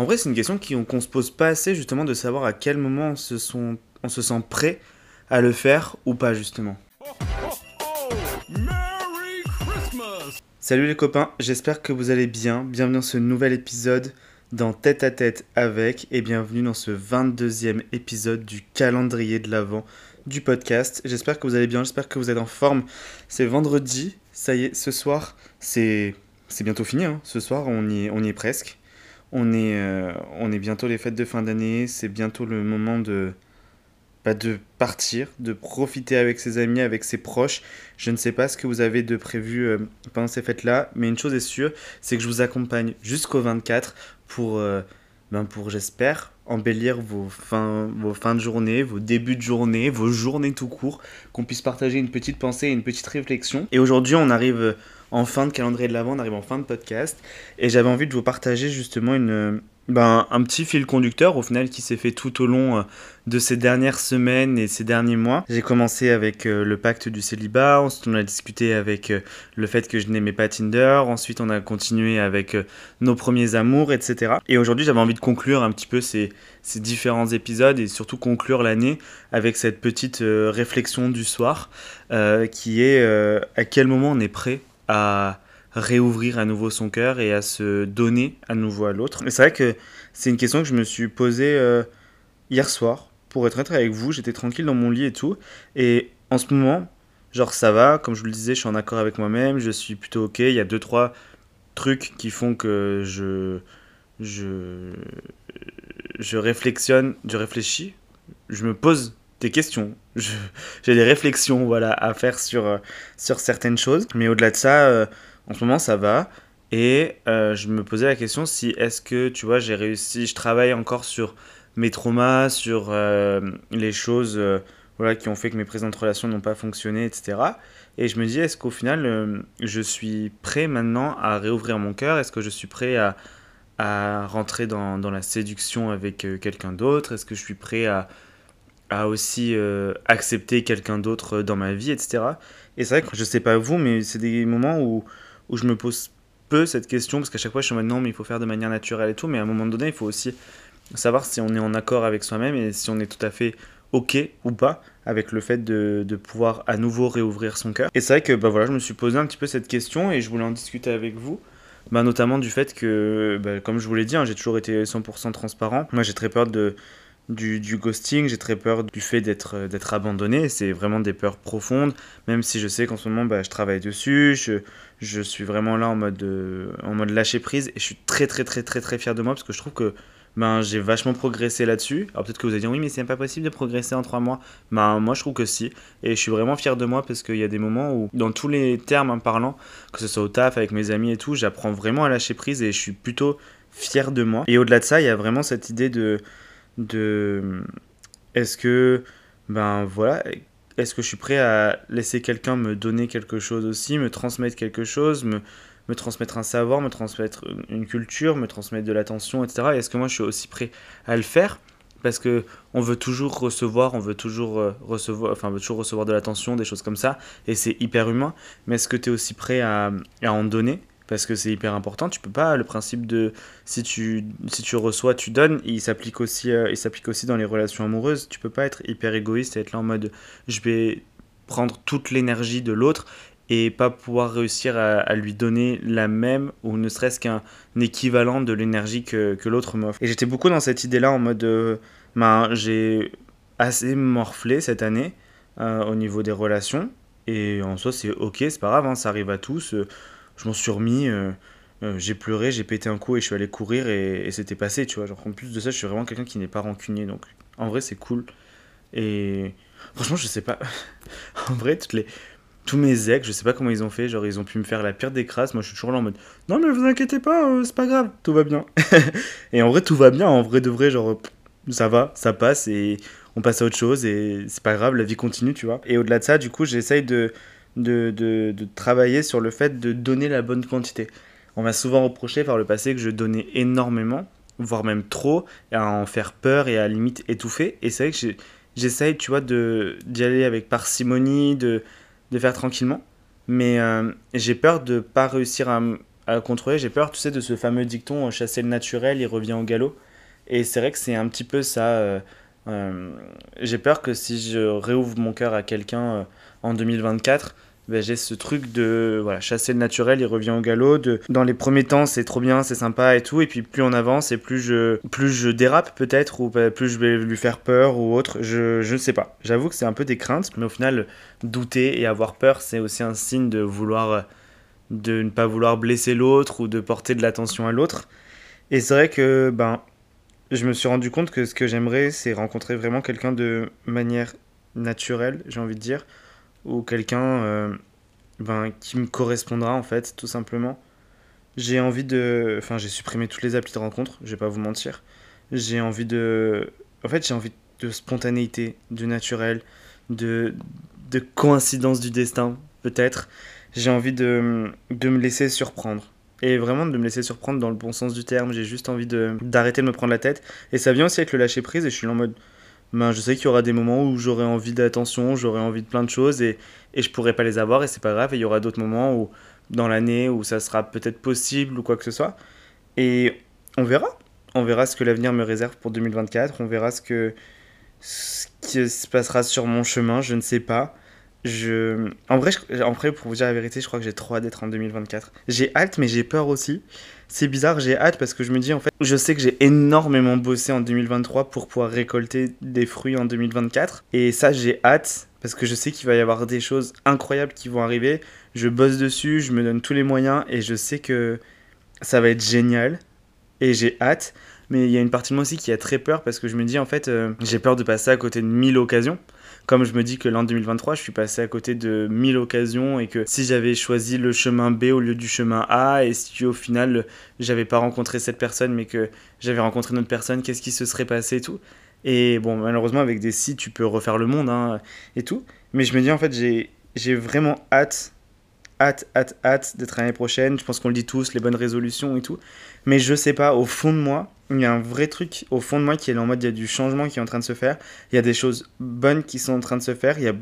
En vrai, c'est une question qu'on se pose pas assez, justement, de savoir à quel moment on se, sent prêt à le faire ou pas, justement. Salut les copains, j'espère que vous allez bien. Bienvenue dans ce nouvel épisode dans Tête à Tête avec et bienvenue dans ce 22e épisode du calendrier de l'Avent du podcast. J'espère que vous allez bien, j'espère que vous êtes en forme. C'est vendredi, ça y est, ce soir, c'est bientôt fini. Hein. Ce soir, on y on y est presque. On est, euh, on est bientôt les fêtes de fin d'année. C'est bientôt le moment de, bah, de partir, de profiter avec ses amis, avec ses proches. Je ne sais pas ce que vous avez de prévu euh, pendant ces fêtes-là, mais une chose est sûre, c'est que je vous accompagne jusqu'au 24 pour, euh, ben pour j'espère, embellir vos fins, vos fins de journée, vos débuts de journée, vos journées tout court, qu'on puisse partager une petite pensée et une petite réflexion. Et aujourd'hui, on arrive en fin de calendrier de l'avant, on arrive en fin de podcast. Et j'avais envie de vous partager justement une, ben, un petit fil conducteur au final qui s'est fait tout au long euh, de ces dernières semaines et ces derniers mois. J'ai commencé avec euh, le pacte du célibat, ensuite on a discuté avec euh, le fait que je n'aimais pas Tinder, ensuite on a continué avec nos premiers amours, etc. Et aujourd'hui j'avais envie de conclure un petit peu ces, ces différents épisodes et surtout conclure l'année avec cette petite réflexion du soir qui est à quel moment on est prêt à réouvrir à nouveau son cœur et à se donner à nouveau à l'autre. C'est vrai que c'est une question que je me suis posée euh, hier soir. Pour être très avec vous, j'étais tranquille dans mon lit et tout. Et en ce moment, genre ça va, comme je vous le disais, je suis en accord avec moi-même, je suis plutôt ok. Il y a deux, trois trucs qui font que je. Je. Je réflexionne, je réfléchis, je me pose des questions. J'ai des réflexions voilà, à faire sur, euh, sur certaines choses. Mais au-delà de ça, euh, en ce moment, ça va. Et euh, je me posais la question si est-ce que, tu vois, j'ai réussi, je travaille encore sur mes traumas, sur les choses voilà, qui ont fait que mes présentes relations n'ont pas fonctionné, etc. Et je me dis, est-ce qu'au final, je suis prêt maintenant à réouvrir mon cœur? Est-ce que je suis prêt à, à rentrer dans, dans la séduction avec quelqu'un d'autre? Est-ce que je suis prêt à à aussi euh, accepter quelqu'un d'autre dans ma vie, etc. Et c'est vrai que je sais pas vous, mais c'est des moments où, où je me pose peu cette question, parce qu'à chaque fois je suis en mode non, mais il faut faire de manière naturelle et tout, mais à un moment donné, il faut aussi savoir si on est en accord avec soi-même et si on est tout à fait ok ou pas avec le fait de, de pouvoir à nouveau réouvrir son cœur. Et c'est vrai que bah voilà, je me suis posé un petit peu cette question et je voulais en discuter avec vous. Bah, notamment du fait que, bah, comme je vous l'ai dit, hein, j'ai toujours été 100% transparent. Moi, j'ai très peur de, du, ghosting, j'ai très peur du fait d'être euh, d'être abandonné. C'est vraiment des peurs profondes, même si je sais qu'en ce moment bah, je travaille dessus, je, je, suis vraiment là en mode, euh, en mode lâcher prise et je suis très très très très très fier de moi parce que je trouve que ben, j'ai vachement progressé là-dessus. Alors peut-être que vous allez dire oui mais c'est pas possible de progresser en trois mois. Ben, moi je trouve que si et je suis vraiment fier de moi parce qu'il y a des moments où dans tous les termes en parlant, que ce soit au taf avec mes amis et tout, j'apprends vraiment à lâcher prise et je suis plutôt fier de moi. Et au-delà de ça, il y a vraiment cette idée de de est-ce que ben voilà est-ce que je suis prêt à laisser quelqu'un me donner quelque chose aussi me transmettre quelque chose me, me transmettre un savoir me transmettre une culture me transmettre de l'attention etc est-ce que moi je suis aussi prêt à le faire? Parce que on veut toujours recevoir, on veut toujours euh, recevoir, enfin, on veut toujours recevoir de l'attention, des choses comme ça, et c'est hyper humain. Mais est-ce que tu es aussi prêt à, à en donner? Parce que c'est hyper important. Tu peux pas le principe de si tu si tu reçois, tu donnes. Il s'applique aussi euh, il s'applique aussi dans les relations amoureuses. Tu peux pas être hyper égoïste et être là en mode je vais prendre toute l'énergie de l'autre et pas pouvoir réussir à, lui donner la même ou ne serait-ce qu'un équivalent de l'énergie que, que l'autre m'offre. Et j'étais beaucoup dans cette idée-là en mode euh, ben, j'ai assez morflé cette année euh, au niveau des relations et en soi c'est ok, c'est pas grave, hein, ça arrive à tous je m'en suis remis. Euh, euh, j'ai pleuré, j'ai pété un coup et je suis allé courir et, c'était passé, tu vois. Genre, en plus de ça, je suis vraiment quelqu'un qui n'est pas rancunier. Donc, en vrai, c'est cool. Et franchement, je sais pas. en vrai, toutes les, tous mes ex, je sais pas comment ils ont fait. Genre, ils ont pu me faire la pire des crasses. Moi, je suis toujours là en mode Non, mais vous inquiétez pas, euh, c'est pas grave, tout va bien. et en vrai, tout va bien. En vrai, de vrai, genre, ça va, ça passe et on passe à autre chose et c'est pas grave, la vie continue, tu vois. Et au-delà de ça, du coup, j'essaye de de, de, travailler sur le fait de donner la bonne quantité. On m'a souvent reproché par le passé que je donnais énormément, voire même trop, à en faire peur et à limite étouffer. Et c'est vrai que j'essaye, tu vois, d'y aller avec parcimonie, de, de faire tranquillement. Mais euh, j'ai peur de pas réussir à, à contrôler. J'ai peur, tu sais, de ce fameux dicton chasser le naturel, il revient au galop. Et c'est vrai que c'est un petit peu ça. j'ai peur que si je réouvre mon cœur à quelqu'un en 2024, ben, j'ai ce truc de voilà, chasser le naturel, il revient au galop. Dans les premiers temps, c'est trop bien, c'est sympa et tout. Et puis plus on avance et plus je, plus je dérape peut-être, ou plus je vais lui faire peur ou autre. Je ne sais pas. J'avoue que c'est un peu des craintes, mais au final, douter et avoir peur, c'est aussi un signe de vouloir de ne pas vouloir blesser l'autre ou de porter de l'attention à l'autre. Et c'est vrai que ben, je me suis rendu compte que ce que j'aimerais, c'est rencontrer vraiment quelqu'un de manière naturelle, j'ai envie de dire ou quelqu'un euh, ben, qui me correspondra en fait, tout simplement. J'ai envie de. Enfin, j'ai supprimé toutes les applis de rencontre, je vais pas vous mentir. J'ai envie de. En fait, j'ai envie de spontanéité, de naturel, de, de coïncidence du destin, peut-être. J'ai envie de, de me laisser surprendre. Et vraiment de me laisser surprendre dans le bon sens du terme. J'ai juste envie d'arrêter de, de me prendre la tête. Et ça vient aussi avec le lâcher prise. Et je suis en mode ben, je sais qu'il y aura des moments où j'aurai envie d'attention, j'aurai envie de plein de choses et, et je pourrai pas les avoir et c'est pas grave. Et il y aura d'autres moments où, dans l'année où ça sera peut-être possible ou quoi que ce soit. Et on verra. On verra ce que l'avenir me réserve pour 2024. On verra ce, que, ce qui se passera sur mon chemin. Je ne sais pas. Je... En, vrai, en vrai, pour vous dire la vérité, je crois que j'ai trop hâte d'être en 2024. J'ai hâte, mais j'ai peur aussi. C'est bizarre, j'ai hâte parce que je me dis, en fait, je sais que j'ai énormément bossé en 2023 pour pouvoir récolter des fruits en 2024. Et ça, j'ai hâte parce que je sais qu'il va y avoir des choses incroyables qui vont arriver. Je bosse dessus, je me donne tous les moyens et je sais que ça va être génial. Et j'ai hâte. Mais il y a une partie de moi aussi qui a très peur parce que je me dis, en fait, euh, j'ai peur de passer à côté de mille occasions comme je me dis que l'an 2023, je suis passé à côté de mille occasions et que si j'avais choisi le chemin B au lieu du chemin A et si au final j'avais pas rencontré cette personne mais que j'avais rencontré une autre personne, qu'est-ce qui se serait passé et tout? Et bon, malheureusement, avec des sites, tu peux refaire le monde hein, et tout. Mais je me dis en fait, j'ai vraiment hâte hâte, hâte, hâte d'être l'année prochaine. Je pense qu'on le dit tous, les bonnes résolutions et tout. Mais je sais pas, au fond de moi, il y a un vrai truc au fond de moi qui est en mode il y a du changement qui est en train de se faire. Il y a des choses bonnes qui sont en train de se faire. Il y a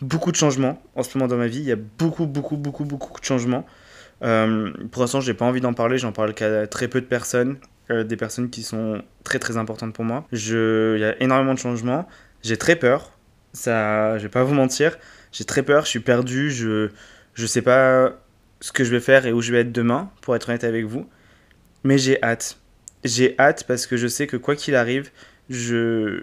beaucoup de changements en ce moment dans ma vie. Il y a beaucoup, beaucoup, beaucoup, beaucoup de changements. Euh, pour l'instant, j'ai pas envie d'en parler. J'en parle qu'à très peu de personnes. Euh, des personnes qui sont très très importantes pour moi. Il y a énormément de changements. J'ai très peur. Ça, je vais pas vous mentir. J'ai très peur. Je suis perdu. Je je sais pas ce que je vais faire et où je vais être demain, pour être honnête avec vous. Mais j'ai hâte. J'ai hâte parce que je sais que quoi qu'il arrive, je...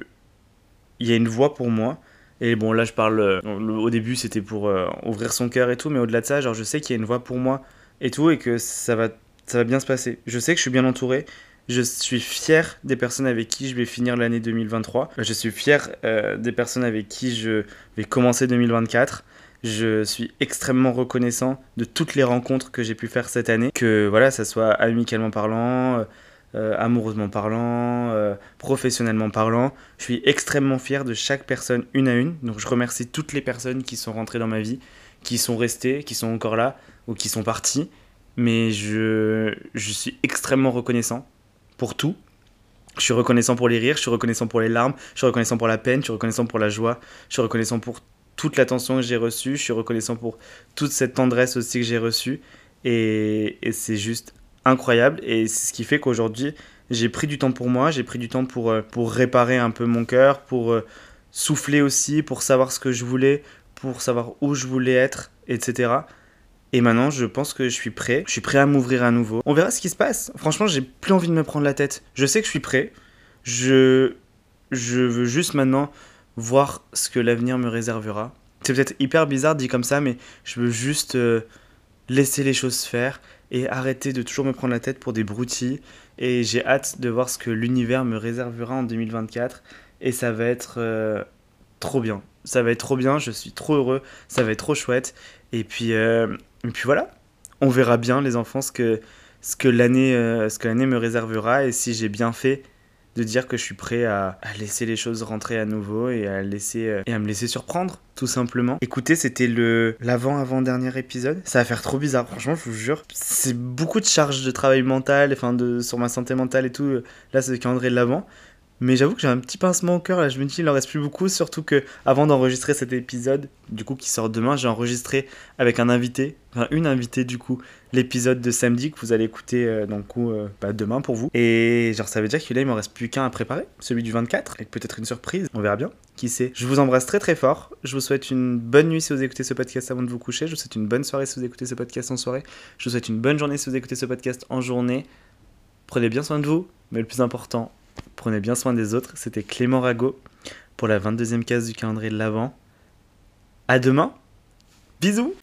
il y a une voie pour moi. Et bon, là, je parle. Euh, au début, c'était pour euh, ouvrir son cœur et tout, mais au-delà de ça, genre, je sais qu'il y a une voie pour moi et tout, et que ça va, ça va bien se passer. Je sais que je suis bien entouré. Je suis fier des personnes avec qui je vais finir l'année 2023. Je suis fier euh, des personnes avec qui je vais commencer 2024. Je suis extrêmement reconnaissant de toutes les rencontres que j'ai pu faire cette année, que voilà, ça soit amicalement parlant, euh, amoureusement parlant, euh, professionnellement parlant. Je suis extrêmement fier de chaque personne une à une. Donc je remercie toutes les personnes qui sont rentrées dans ma vie, qui sont restées, qui sont encore là ou qui sont parties. Mais je, je suis extrêmement reconnaissant pour tout. Je suis reconnaissant pour les rires, je suis reconnaissant pour les larmes, je suis reconnaissant pour la peine, je suis reconnaissant pour la joie, je suis reconnaissant pour toute l'attention que j'ai reçue. Je suis reconnaissant pour toute cette tendresse aussi que j'ai reçue. Et, c'est juste incroyable. Et c'est ce qui fait qu'aujourd'hui, j'ai pris du temps pour moi, j'ai pris du temps pour, euh, pour réparer un peu mon cœur, pour euh, souffler aussi, pour savoir ce que je voulais, pour savoir où je voulais être, etc. Et maintenant, je pense que je suis prêt. Je suis prêt à m'ouvrir à nouveau. On verra ce qui se passe. Franchement, j'ai plus envie de me prendre la tête. Je sais que je suis prêt. Je, je veux juste maintenant voir ce que l'avenir me réservera. C'est peut-être hyper bizarre dit comme ça, mais je veux juste euh, laisser les choses faire et arrêter de toujours me prendre la tête pour des broutilles. Et j'ai hâte de voir ce que l'univers me réservera en 2024. Et ça va être euh, trop bien. Ça va être trop bien, je suis trop heureux, ça va être trop chouette. Et puis, euh, et puis voilà, on verra bien les enfants ce que, ce que l'année me réservera et si j'ai bien fait de dire que je suis prêt à, laisser les choses rentrer à nouveau et à, euh, me laisser surprendre, tout simplement. Écoutez, c'était l'avant-avant-dernier épisode. Ça va faire trop bizarre, franchement, je vous jure. C'est beaucoup de charges de travail mental, enfin, de, sur ma santé mentale et tout. Là, c'est le calendrier de l'avant. Mais j'avoue que j'ai un petit pincement au cœur là, je me dis il en reste plus beaucoup, surtout que avant d'enregistrer cet épisode, du coup qui sort demain, j'ai enregistré avec un invité, enfin une invitée du coup, l'épisode de samedi que vous allez écouter euh, euh, bah, demain pour vous. Et genre ça veut dire que là il m'en reste plus qu'un à préparer, celui du 24, avec peut-être une surprise, on verra bien, qui sait. Je vous embrasse très très fort, je vous souhaite une bonne nuit si vous écoutez ce podcast avant de vous coucher, je vous souhaite une bonne soirée si vous écoutez ce podcast en soirée, je vous souhaite une bonne journée si vous écoutez ce podcast en journée. Prenez bien soin de vous, mais le plus important, Prenez bien soin des autres. C'était Clément Rago pour la 22e case du calendrier de l'Avent. À demain. Bisous.